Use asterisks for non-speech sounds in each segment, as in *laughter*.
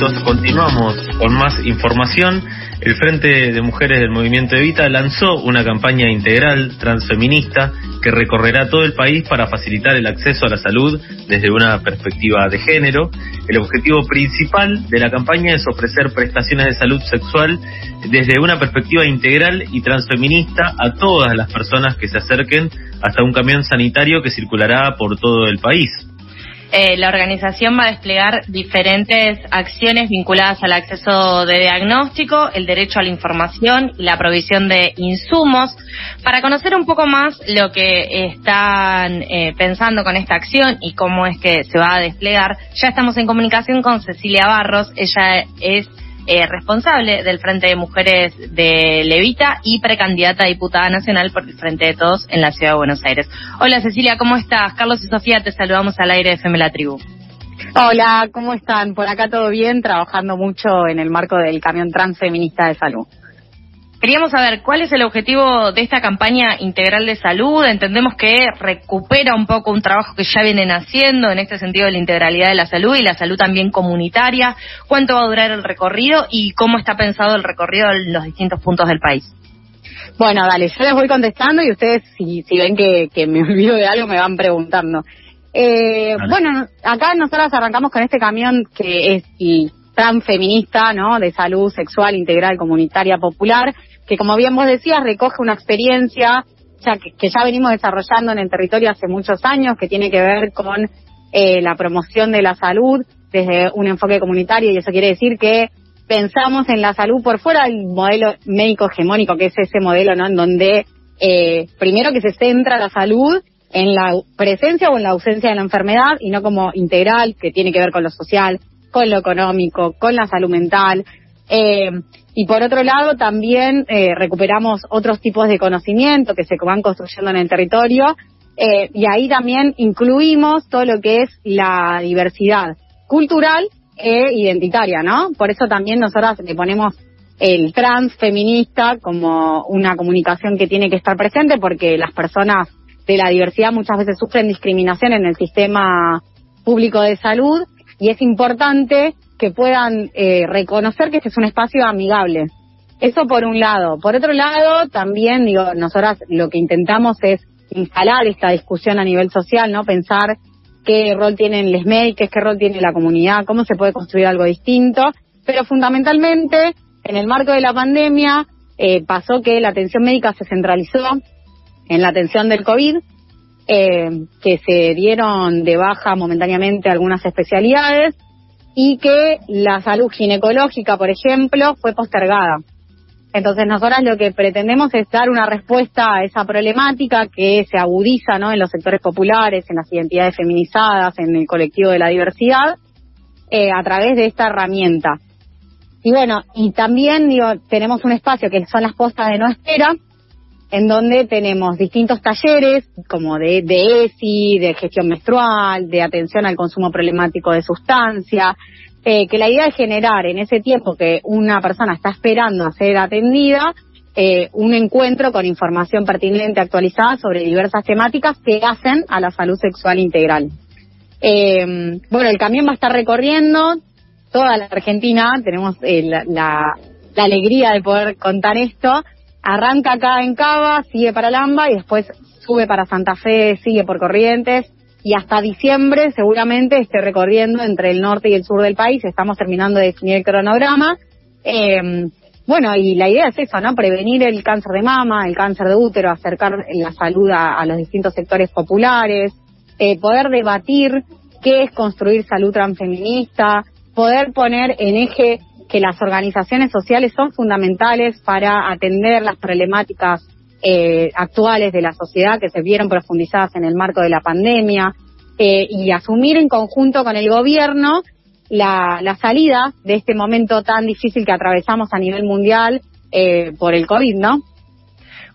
12 horas 8 minutos. Continuamos con más información. El Frente de Mujeres del Movimiento Evita lanzó una campaña integral transfeminista que recorrerá todo el país para facilitar el acceso a la salud desde una perspectiva de género. El objetivo principal de la campaña es ofrecer prestaciones de salud sexual desde una perspectiva integral y transfeminista a todas las personas que se acerquen hasta un camión sanitario que circulará por todo el país. Eh, la organización va a desplegar diferentes acciones vinculadas al acceso de diagnóstico, el derecho a la información y la provisión de insumos. Para conocer un poco más lo que están eh, pensando con esta acción y cómo es que se va a desplegar, ya estamos en comunicación con Cecilia Barros. Ella es eh, responsable del Frente de Mujeres de Levita y precandidata a diputada nacional por el Frente de Todos en la Ciudad de Buenos Aires. Hola Cecilia, ¿cómo estás? Carlos y Sofía, te saludamos al aire de FM La Tribu. Hola, ¿cómo están? Por acá todo bien, trabajando mucho en el marco del camión transfeminista de salud. Queríamos saber cuál es el objetivo de esta campaña integral de salud. Entendemos que recupera un poco un trabajo que ya vienen haciendo en este sentido de la integralidad de la salud y la salud también comunitaria. ¿Cuánto va a durar el recorrido y cómo está pensado el recorrido en los distintos puntos del país? Bueno, dale, yo les voy contestando y ustedes si, si ven que, me *laughs* olvido de algo me van preguntando. Eh, bueno, acá nosotros arrancamos con este camión que es y feminista, ¿no? De salud sexual integral comunitaria popular, que como bien vos decías, recoge una experiencia ya que, ya venimos desarrollando en el territorio hace muchos años, que tiene que ver con eh, la promoción de la salud desde un enfoque comunitario, y eso quiere decir que pensamos en la salud por fuera del modelo médico hegemónico, que es ese modelo, ¿no? En donde eh, primero que se centra la salud en la presencia o en la ausencia de la enfermedad y no como integral, que tiene que ver con lo social, con lo económico, con la salud mental. Eh, y por otro lado, también eh, recuperamos otros tipos de conocimiento que se van construyendo en el territorio. Eh, y ahí también incluimos todo lo que es la diversidad cultural e identitaria, ¿no? Por eso también nosotras le ponemos el trans feminista como una comunicación que tiene que estar presente porque las personas de la diversidad muchas veces sufren discriminación en el sistema público de salud y es importante que puedan eh, reconocer que este es un espacio amigable. Eso por un lado. Por otro lado, también, digo, nosotras lo que intentamos es instalar esta discusión a nivel social, ¿no? Pensar qué rol tienen les médicos, qué rol tiene la comunidad, cómo se puede construir algo distinto. Pero fundamentalmente, en el marco de la pandemia, eh, pasó que la atención médica se centralizó en la atención del COVID eh, que se dieron de baja momentáneamente algunas especialidades y que la salud ginecológica, por ejemplo, fue postergada. Entonces, nosotras lo que pretendemos es dar una respuesta a esa problemática que se agudiza ¿no? en los sectores populares, en las identidades feminizadas, en el colectivo de la diversidad, eh, a través de esta herramienta. Y bueno, y también digo, tenemos un espacio que son las postas de no espera, en donde tenemos distintos talleres como de, de ESI, de gestión menstrual, de atención al consumo problemático de sustancia, eh, que la idea es generar en ese tiempo que una persona está esperando a ser atendida, eh, un encuentro con información pertinente actualizada sobre diversas temáticas que hacen a la salud sexual integral. Eh, bueno, el camión va a estar recorriendo toda la Argentina, tenemos eh, la, la, la alegría de poder contar esto, arranca acá en Cava, sigue para Lamba y después sube para Santa Fe, sigue por Corrientes y hasta diciembre seguramente esté recorriendo entre el norte y el sur del país. Estamos terminando de definir el cronograma. Eh, bueno, y la idea es eso, ¿no? Prevenir el cáncer de mama, el cáncer de útero, acercar la salud a, los distintos sectores populares, eh, poder debatir qué es construir salud transfeminista, poder poner en eje que las organizaciones sociales son fundamentales para atender las problemáticas eh, actuales de la sociedad que se vieron profundizadas en el marco de la pandemia eh, y asumir en conjunto con el gobierno la, la, salida de este momento tan difícil que atravesamos a nivel mundial eh, por el COVID, ¿no?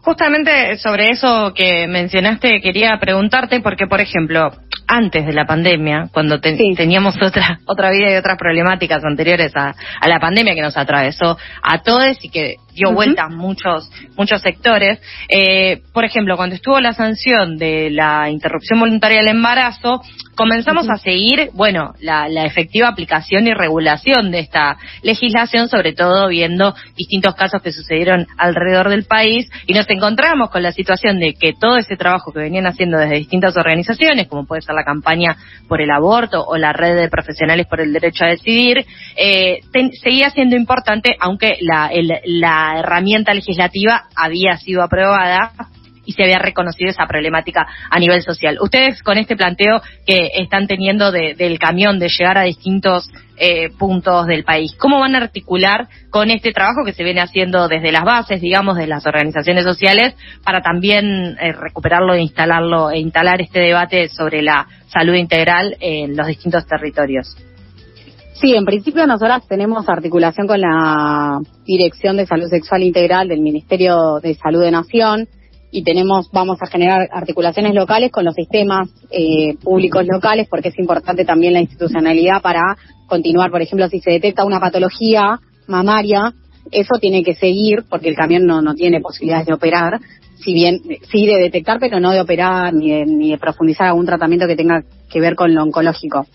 Justamente sobre eso que mencionaste quería preguntarte porque, por ejemplo, antes de la pandemia, cuando teníamos otra otra vida y otras problemáticas anteriores a, la pandemia que nos atravesó a todos y que dio vuelta a muchos, muchos sectores. Eh, por ejemplo, cuando estuvo la sanción de la interrupción voluntaria del embarazo, comenzamos a seguir, bueno, la, la, efectiva aplicación y regulación de esta legislación, sobre todo viendo distintos casos que sucedieron alrededor del país y nos encontramos con la situación de que todo ese trabajo que venían haciendo desde distintas organizaciones, como puede ser la campaña por el aborto o la red de profesionales por el derecho a decidir, eh, seguía siendo importante, aunque la, la herramienta legislativa había sido aprobada y se había reconocido esa problemática a nivel social. Ustedes con este planteo que están teniendo del camión de llegar a distintos eh, puntos del país, ¿cómo van a articular con este trabajo que se viene haciendo desde las bases, digamos, de las organizaciones sociales, para también eh, recuperarlo e instalarlo e instalar este debate sobre la salud integral en los distintos territorios? Sí, en principio nosotras tenemos articulación con la Dirección de Salud Sexual Integral del Ministerio de Salud de Nación y tenemos, vamos a generar articulaciones locales con los sistemas eh, públicos locales porque es importante también la institucionalidad para continuar, por ejemplo, si se detecta una patología mamaria, eso tiene que seguir porque el camión no, no tiene posibilidades de operar, si bien sí de detectar, pero no de operar ni de, ni de profundizar algún tratamiento que tenga que ver con lo oncológico.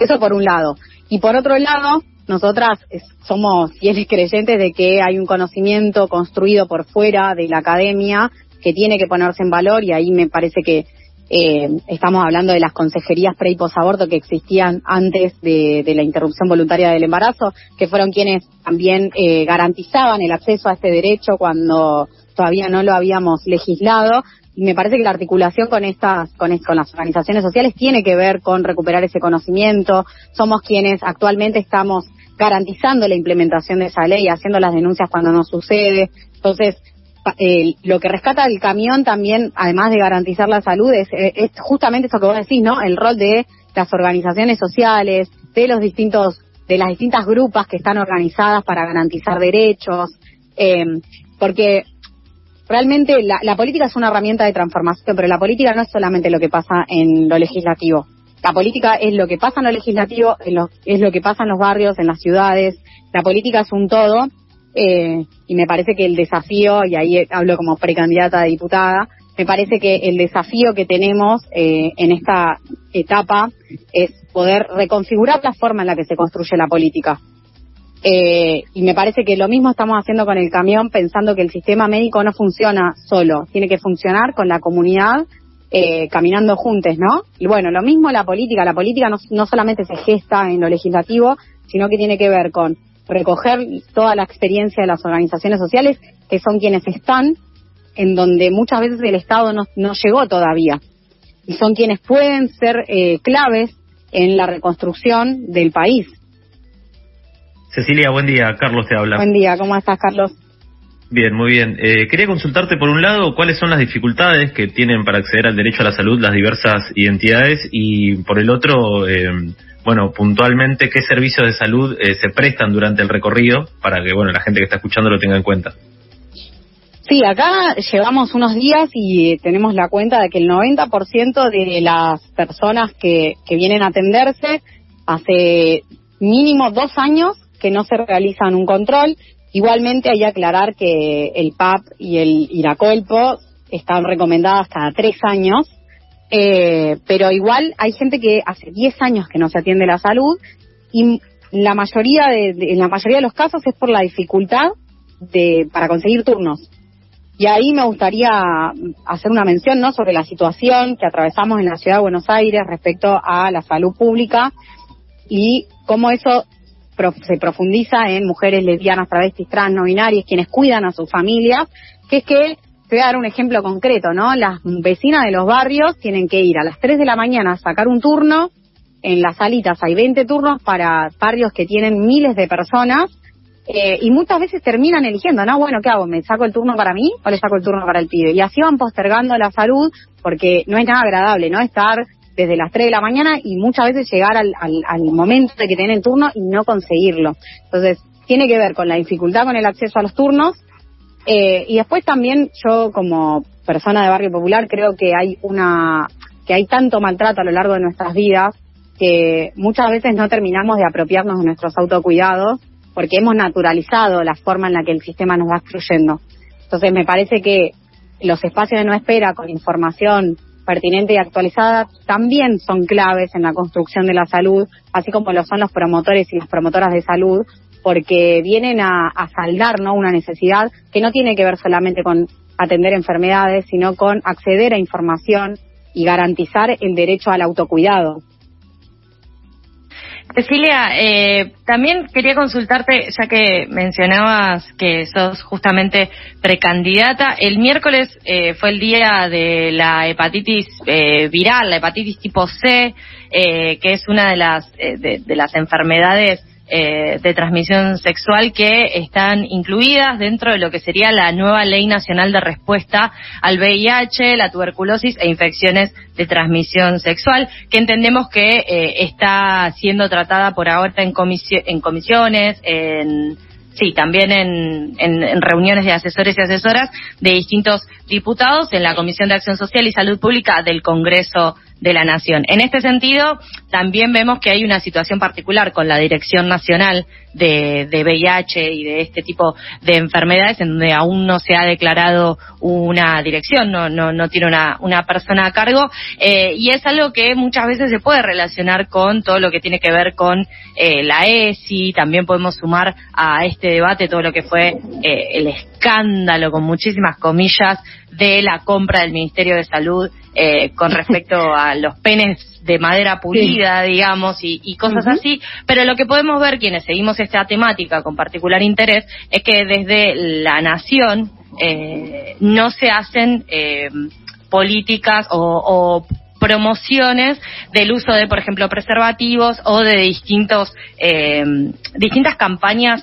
Eso por un lado. Y por otro lado, nosotras somos fieles creyentes de que hay un conocimiento construido por fuera de la academia que tiene que ponerse en valor y ahí me parece que eh, estamos hablando de las consejerías pre y posaborto que existían antes de, la interrupción voluntaria del embarazo, que fueron quienes también eh, garantizaban el acceso a este derecho cuando todavía no lo habíamos legislado. Y me parece que la articulación con estas, con, con las organizaciones sociales tiene que ver con recuperar ese conocimiento. Somos quienes actualmente estamos garantizando la implementación de esa ley, haciendo las denuncias cuando no sucede. Entonces, eh, lo que rescata el camión también, además de garantizar la salud, es, eh, es, justamente eso que vos decís, ¿no? El rol de las organizaciones sociales, de los distintos, de las distintas grupas que están organizadas para garantizar derechos, eh, porque realmente la, política es una herramienta de transformación, pero la política no es solamente lo que pasa en lo legislativo. La política es lo que pasa en lo legislativo, es lo que pasa en los barrios, en las ciudades. La política es un todo eh, y me parece que el desafío, y ahí hablo como precandidata a diputada, me parece que el desafío que tenemos eh, en esta etapa es poder reconfigurar la forma en la que se construye la política. Eh, y me parece que lo mismo estamos haciendo con el camión, pensando que el sistema médico no funciona solo, tiene que funcionar con la comunidad, eh, caminando juntos, ¿no? Y bueno, lo mismo la política, la política no, no solamente se gesta en lo legislativo, sino que tiene que ver con recoger toda la experiencia de las organizaciones sociales, que son quienes están en donde muchas veces el Estado no, no llegó todavía. Y son quienes pueden ser eh, claves en la reconstrucción del país. Cecilia, buen día. Carlos te habla. Buen día, ¿cómo estás, Carlos? Bien, muy bien. Eh, quería consultarte por un lado cuáles son las dificultades que tienen para acceder al derecho a la salud las diversas identidades y por el otro, eh, bueno, puntualmente qué servicios de salud eh, se prestan durante el recorrido para que, bueno, la gente que está escuchando lo tenga en cuenta. Sí, acá llevamos unos días y tenemos la cuenta de que el 90% de las personas que, que vienen a atenderse hace mínimo dos años que no se realizan un control. Igualmente hay que aclarar que el PAP y el Iracolpo están recomendadas cada tres años eh, pero igual hay gente que hace 10 años que no se atiende la salud y la mayoría de, en la mayoría de los casos es por la dificultad de para conseguir turnos. Y ahí me gustaría hacer una mención ¿no? sobre la situación que atravesamos en la ciudad de Buenos Aires respecto a la salud pública y cómo eso se profundiza en mujeres lesbianas, travestis, trans, no binarias, quienes cuidan a sus familias, que es que te voy a dar un ejemplo concreto, ¿no? Las vecinas de los barrios tienen que ir a las 3 de la mañana a sacar un turno. En las salitas hay 20 turnos para barrios que tienen miles de personas. Eh, y muchas veces terminan eligiendo, ¿no? Bueno, ¿qué hago? ¿Me saco el turno para mí o le saco el turno para el pibe? Y así van postergando la salud porque no es nada agradable, ¿no? Estar desde las 3 de la mañana y muchas veces llegar al, al, al momento de que tienen turno y no conseguirlo. Entonces, tiene que ver con la dificultad con el acceso a los turnos, eh, y después también yo como persona de barrio popular creo que hay una que hay tanto maltrato a lo largo de nuestras vidas que muchas veces no terminamos de apropiarnos de nuestros autocuidados porque hemos naturalizado la forma en la que el sistema nos va excluyendo. Entonces me parece que los espacios de no espera con información pertinente y actualizada también son claves en la construcción de la salud, así como lo son los promotores y las promotoras de salud, porque vienen a, saldar ¿no? una necesidad que no tiene que ver solamente con atender enfermedades, sino con acceder a información y garantizar el derecho al autocuidado. Cecilia, eh, también quería consultarte, ya que mencionabas que sos justamente precandidata, el miércoles eh, fue el día de la hepatitis eh, viral, la hepatitis tipo C, que es una de las, de las enfermedades eh, de transmisión sexual que están incluidas dentro de lo que sería la nueva Ley Nacional de Respuesta al VIH, la tuberculosis e infecciones de transmisión sexual, que entendemos que eh, está siendo tratada por ahora en, comisiones, en Sí, también en, reuniones de asesores y asesoras de distintos diputados en la Comisión de Acción Social y Salud Pública del Congreso de la Nación. En este sentido, también vemos que hay una situación particular con la Dirección Nacional de, de VIH y de este tipo de enfermedades en donde aún no se ha declarado una dirección, no, no, no tiene una, una persona a cargo eh, y es algo que muchas veces se puede relacionar con todo lo que tiene que ver con eh, la ESI, también podemos sumar a este debate todo lo que fue eh, el escándalo con muchísimas comillas de la compra del Ministerio de Salud eh, con *laughs* respecto a los penes de madera pulida, digamos, y, cosas así. Pero lo que podemos ver quienes seguimos esta temática con particular interés es que desde la nación eh, no se hacen eh, políticas o, promociones del uso de, por ejemplo, preservativos o de distintos eh, distintas campañas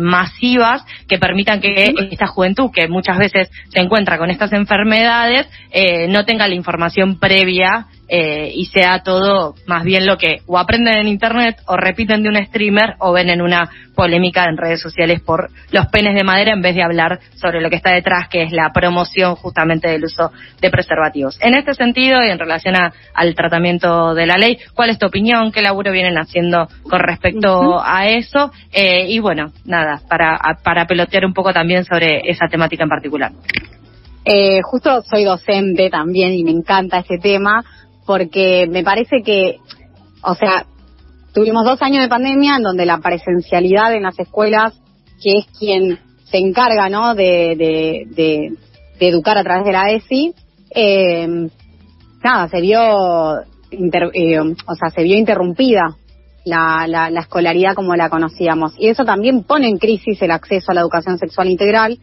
masivas que permitan que esta juventud, que muchas veces se encuentra con estas enfermedades, eh, no tenga la información previa eh, y sea todo más bien lo que o aprenden en internet o repiten de un streamer o ven en una polémica en redes sociales por los penes de madera en vez de hablar sobre lo que está detrás que es la promoción justamente del uso de preservativos. En este sentido y en relación al tratamiento de la ley, ¿cuál es tu opinión? ¿Qué laburo vienen haciendo con respecto a eso? Eh, y bueno, nada, para, para pelotear un poco también sobre esa temática en particular. Eh, justo soy docente también y me encanta ese tema porque me parece que, o sea, tuvimos dos años de pandemia en donde la presencialidad en las escuelas, que es quien se encarga, ¿no?, de, de, educar a través de la ESI, eh, nada, se vio, eh, o sea, se vio interrumpida la, la, la, escolaridad como la conocíamos. Y eso también pone en crisis el acceso a la educación sexual integral,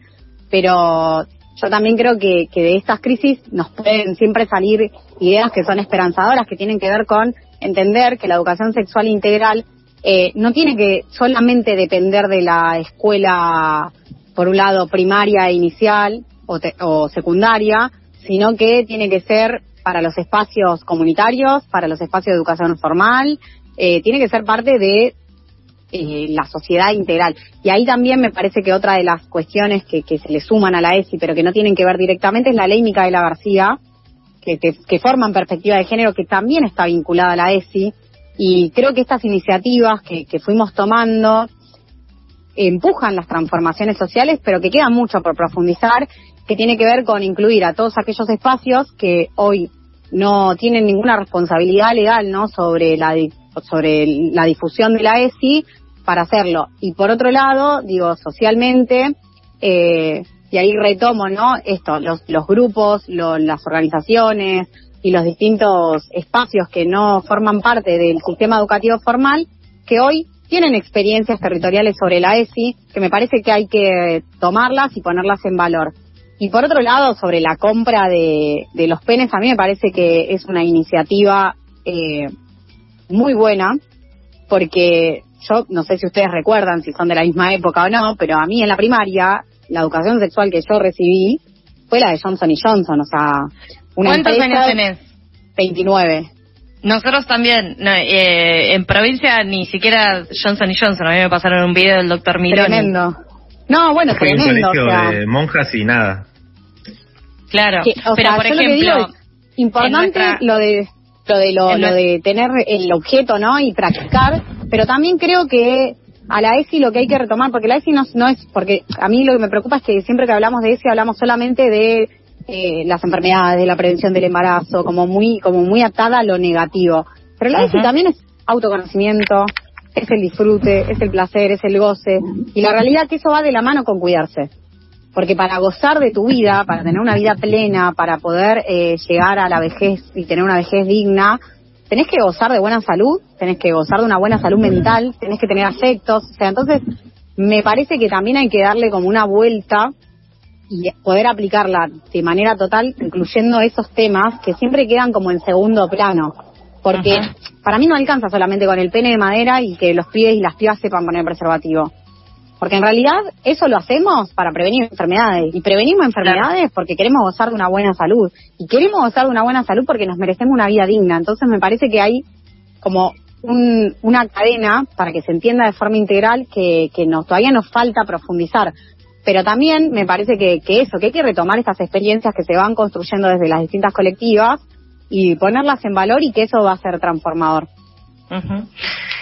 pero yo también creo que, de estas crisis nos pueden siempre salir ideas que son esperanzadoras, que tienen que ver con entender que la educación sexual integral eh, no tiene que solamente depender de la escuela, por un lado, primaria e inicial o, o secundaria, sino que tiene que ser para los espacios comunitarios, para los espacios de educación formal, eh, tiene que ser parte de eh, la sociedad integral. Y ahí también me parece que otra de las cuestiones que, se le suman a la ESI, pero que no tienen que ver directamente, es la ley Micaela García, que, que, forman perspectiva de género, que también está vinculada a la ESI. Y creo que estas iniciativas que, que fuimos tomando empujan las transformaciones sociales, pero que queda mucho por profundizar, que tiene que ver con incluir a todos aquellos espacios que hoy no tienen ninguna responsabilidad legal no sobre la sobre la difusión de la ESI para hacerlo. Y por otro lado, digo, socialmente, eh, y ahí retomo, ¿no? Esto, los, los grupos, las organizaciones y los distintos espacios que no forman parte del sistema educativo formal, que hoy tienen experiencias territoriales sobre la ESI, que me parece que hay que tomarlas y ponerlas en valor. Y por otro lado, sobre la compra de, de los penes, a mí me parece que es una iniciativa eh, muy buena, porque yo no sé si ustedes recuerdan si son de la misma época o no, pero a mí en la primaria, la educación sexual que yo recibí fue la de Johnson y Johnson, o sea, una ¿Cuántos años tenés? 29. Nosotros también, eh, en provincia ni siquiera Johnson y Johnson, a mí me pasaron un video del doctor Mironi. Tremendo. No, bueno, tremendo. de monjas y nada. Claro, pero por ejemplo... importante lo de lo de lo, de tener el objeto, ¿no? Y practicar, pero también creo que a la ESI lo que hay que retomar, porque la ESI no, no es, porque a mí lo que me preocupa es que siempre que hablamos de ESI hablamos solamente de eh, las enfermedades, de la prevención del embarazo, como muy, como muy atada a lo negativo. Pero la ESI también es autoconocimiento, es el disfrute, es el placer, es el goce, y la realidad es que eso va de la mano con cuidarse. Porque para gozar de tu vida, para tener una vida plena, para poder eh, llegar a la vejez y tener una vejez digna, tenés que gozar de buena salud, tenés que gozar de una buena salud mental, tenés que tener afectos, o sea, entonces me parece que también hay que darle como una vuelta y poder aplicarla de manera total, incluyendo esos temas que siempre quedan como en segundo plano. Porque para mí no alcanza solamente con el pene de madera y que los pibes y las pibas sepan poner preservativo. Porque en realidad eso lo hacemos para prevenir enfermedades. Y prevenimos enfermedades porque queremos gozar de una buena salud. Y queremos gozar de una buena salud porque nos merecemos una vida digna. Entonces me parece que hay como una cadena para que se entienda de forma integral que, que nos, todavía nos falta profundizar. Pero también me parece que, que eso, que hay que retomar estas experiencias que se van construyendo desde las distintas colectivas y ponerlas en valor y que eso va a ser transformador.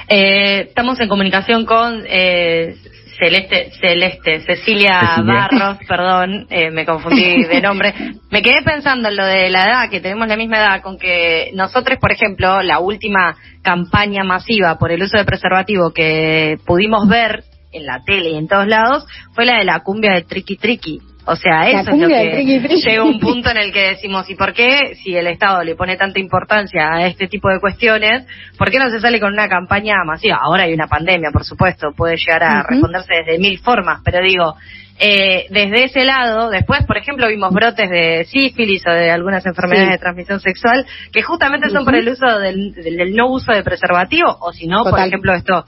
eh, estamos en comunicación con eh, Celeste, Celeste, Cecilia, Barros, *laughs* perdón, eh, me confundí de nombre. Me quedé pensando en lo de la edad, que tenemos la misma edad, con que nosotros, por ejemplo, la última campaña masiva por el uso de preservativo que pudimos ver en la tele y en todos lados fue la de la cumbia de Tricky Tricky. O sea, eso es lo que llega un punto en el que decimos, ¿y por qué si el Estado le pone tanta importancia a este tipo de cuestiones, por qué no se sale con una campaña masiva? Ahora hay una pandemia, por supuesto, puede llegar a responderse desde mil formas, pero digo, eh, desde ese lado, después, por ejemplo, vimos brotes de sífilis o de algunas enfermedades de transmisión sexual que justamente son por el uso del, del, no uso de preservativo, o si no, por ejemplo, esto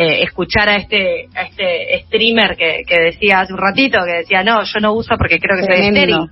eh, escuchar a este a este streamer que, que decía hace un ratito, que decía, no, yo no uso porque creo que soy estéril.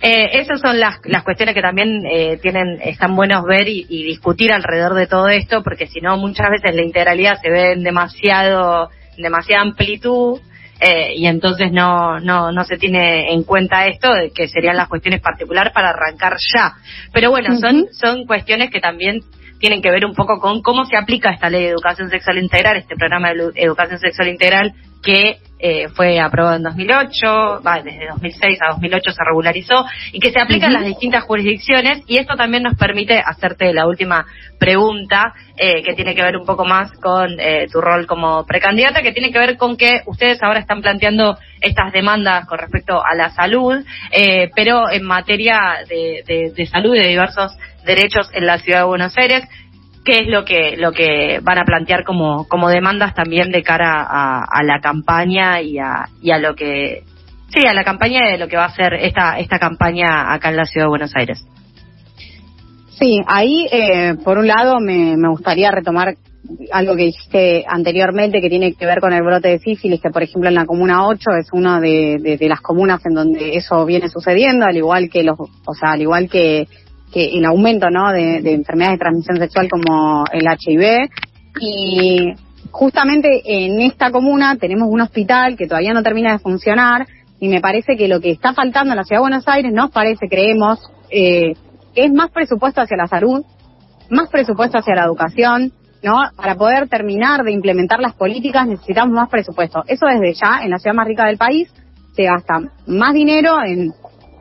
Eh, esas son las, las cuestiones que también eh, tienen están buenos ver y, discutir alrededor de todo esto, porque si no, muchas veces la integralidad se ve en demasiado, demasiada amplitud eh, y entonces no, no, no se tiene en cuenta esto, de que serían las cuestiones particulares para arrancar ya. Pero bueno, son, son cuestiones que también tienen que ver un poco con cómo se aplica esta ley de educación sexual integral, este programa de educación sexual integral que eh, fue aprobado en 2008, va, desde 2006 a 2008 se regularizó y que se aplica en las distintas jurisdicciones y esto también nos permite hacerte la última pregunta eh, que tiene que ver un poco más con eh, tu rol como precandidata, que tiene que ver con que ustedes ahora están planteando estas demandas con respecto a la salud, pero en materia de, de, de salud y de diversos derechos en la ciudad de Buenos Aires qué es lo que lo que van a plantear como como demandas también de cara a, la campaña y a, y a lo que sí a la campaña de lo que va a ser esta esta campaña acá en la ciudad de Buenos Aires. Sí ahí eh, por un lado me, me gustaría retomar algo que dijiste anteriormente que tiene que ver con el brote de sífilis, que por ejemplo en la comuna 8 es una de, de, de, las comunas en donde eso viene sucediendo, al igual que los, o sea, al igual que que el aumento ¿no? de, enfermedades de transmisión sexual como el HIV. Y justamente en esta comuna tenemos un hospital que todavía no termina de funcionar y me parece que lo que está faltando en la ciudad de Buenos Aires, nos parece, creemos, eh, es más presupuesto hacia la salud, más presupuesto hacia la educación, ¿no? Para poder terminar de implementar las políticas necesitamos más presupuesto. Eso desde ya, en la ciudad más rica del país, se gasta más dinero en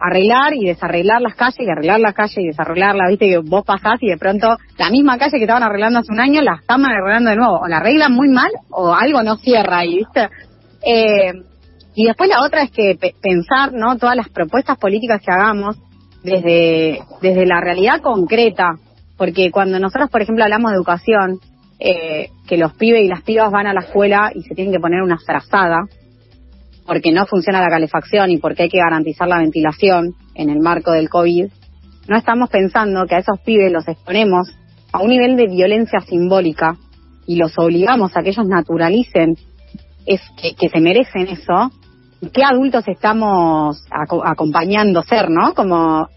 arreglar y desarreglar las calles y arreglar la calle y desarreglarla, viste que vos pasás y de pronto la misma calle que estaban arreglando hace un año la están arreglando de nuevo, o la arreglan muy mal o algo no cierra ahí, viste. Eh, y después la otra es que pensar, ¿no? Todas las propuestas políticas que hagamos desde, desde la realidad concreta, porque cuando nosotros, por ejemplo, hablamos de educación, eh, que los pibes y las pibas van a la escuela y se tienen que poner una frazada, porque no funciona la calefacción y porque hay que garantizar la ventilación en el marco del COVID, no estamos pensando que a esos pibes los exponemos a un nivel de violencia simbólica y los obligamos a que ellos naturalicen. Es que, se merecen eso, ¿qué adultos estamos acompañando ser, no? Como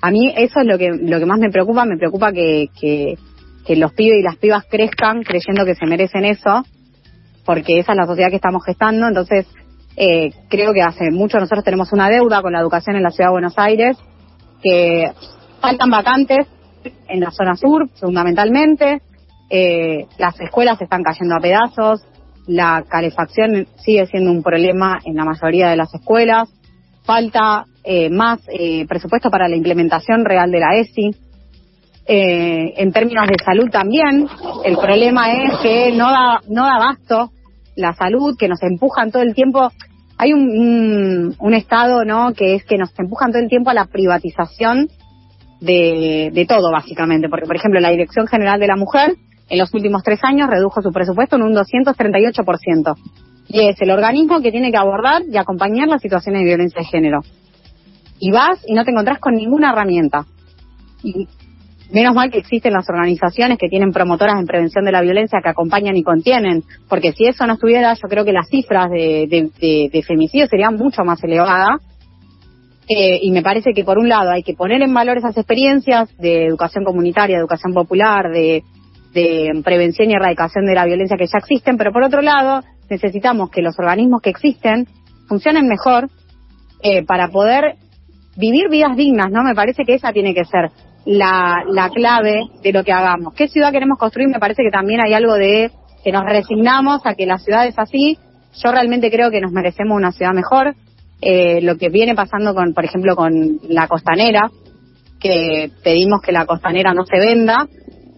a mí eso es lo que lo que más me preocupa, me preocupa que, que los pibes y las pibas crezcan creyendo que se merecen eso, porque esa es la sociedad que estamos gestando, entonces eh, creo que hace mucho nosotros tenemos una deuda con la educación en la ciudad de Buenos Aires, que faltan vacantes en la zona sur, fundamentalmente. Eh, las escuelas están cayendo a pedazos, la calefacción sigue siendo un problema en la mayoría de las escuelas, falta eh, más eh, presupuesto para la implementación real de la ESI. Eh, en términos de salud también, el problema es que no da, no da abasto la salud, que nos empujan todo el tiempo. Hay un, un, estado, ¿no?, que es que nos empujan todo el tiempo a la privatización de, de todo, básicamente. Porque, por ejemplo, la Dirección General de la Mujer en los últimos tres años redujo su presupuesto en un 238%. Y es el organismo que tiene que abordar y acompañar las situaciones de violencia de género. Y vas y no te encontrás con ninguna herramienta. Y menos mal que existen las organizaciones que tienen promotoras en prevención de la violencia que acompañan y contienen, porque si eso no estuviera, yo creo que las cifras de, de, femicidio serían mucho más elevadas. Eh, y me parece que por un lado hay que poner en valor esas experiencias de educación comunitaria, educación popular, de de prevención y erradicación de la violencia que ya existen, pero por otro lado necesitamos que los organismos que existen funcionen mejor eh, para poder vivir vidas dignas, ¿no? Me parece que esa tiene que ser la, la clave de lo que hagamos. ¿Qué ciudad queremos construir? Me parece que también hay algo de que nos resignamos a que la ciudad es así. Yo realmente creo que nos merecemos una ciudad mejor. Eh, lo que viene pasando con, por ejemplo, con la costanera, que pedimos que la costanera no se venda,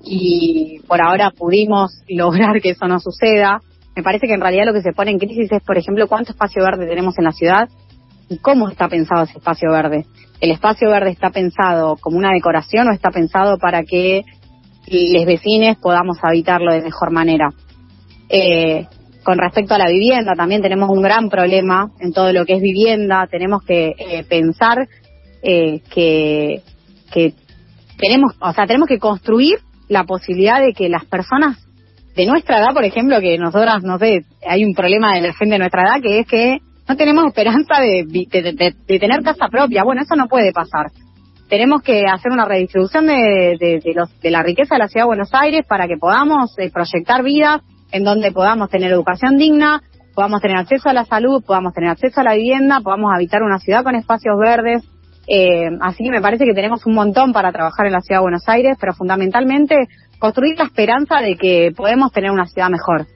y por ahora pudimos *laughs* lograr que eso no suceda. Me parece que en realidad lo que se pone en crisis es, por ejemplo, cuánto espacio verde tenemos en la ciudad y cómo está pensado ese espacio verde. ¿El espacio verde está pensado como una decoración o está pensado para que los vecinos podamos habitarlo de mejor manera? Eh, con respecto a la vivienda, también tenemos un gran problema en todo lo que es vivienda. Tenemos que eh, pensar eh, que, que tenemos, o sea, tenemos que construir la posibilidad de que las personas de nuestra edad, por ejemplo, que nosotras, no sé, hay un problema de la gente de nuestra edad que es que no tenemos esperanza de, de, tener casa propia. Bueno, eso no puede pasar. Tenemos que hacer una redistribución de, los, de la riqueza de la ciudad de Buenos Aires para que podamos eh, proyectar vidas en donde podamos tener educación digna, podamos tener acceso a la salud, podamos tener acceso a la vivienda, podamos habitar una ciudad con espacios verdes, eh, así que me parece que tenemos un montón para trabajar en la ciudad de Buenos Aires, pero fundamentalmente construir la esperanza de que podemos tener una ciudad mejor.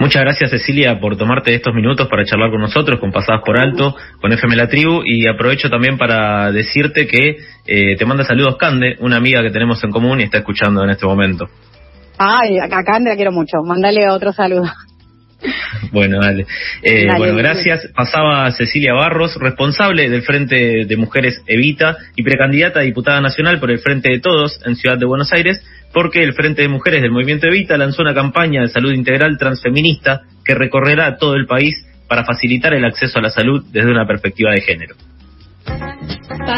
Muchas gracias Cecilia por tomarte estos minutos para charlar con nosotros, con Pasadas por Alto, con FM La Tribu y aprovecho también para decirte que eh, te manda saludos Cande, una amiga que tenemos en común y está escuchando en este momento. Ay, a Cande la quiero mucho, mándale otro saludo. *laughs* Bueno, dale. Eh, bueno, gracias. Pasaba Cecilia Barros, responsable del Frente de Mujeres Evita y precandidata a diputada nacional por el Frente de Todos en Ciudad de Buenos Aires, porque el Frente de Mujeres del Movimiento Evita lanzó una campaña de salud integral transfeminista que recorrerá todo el país para facilitar el acceso a la salud desde una perspectiva de género.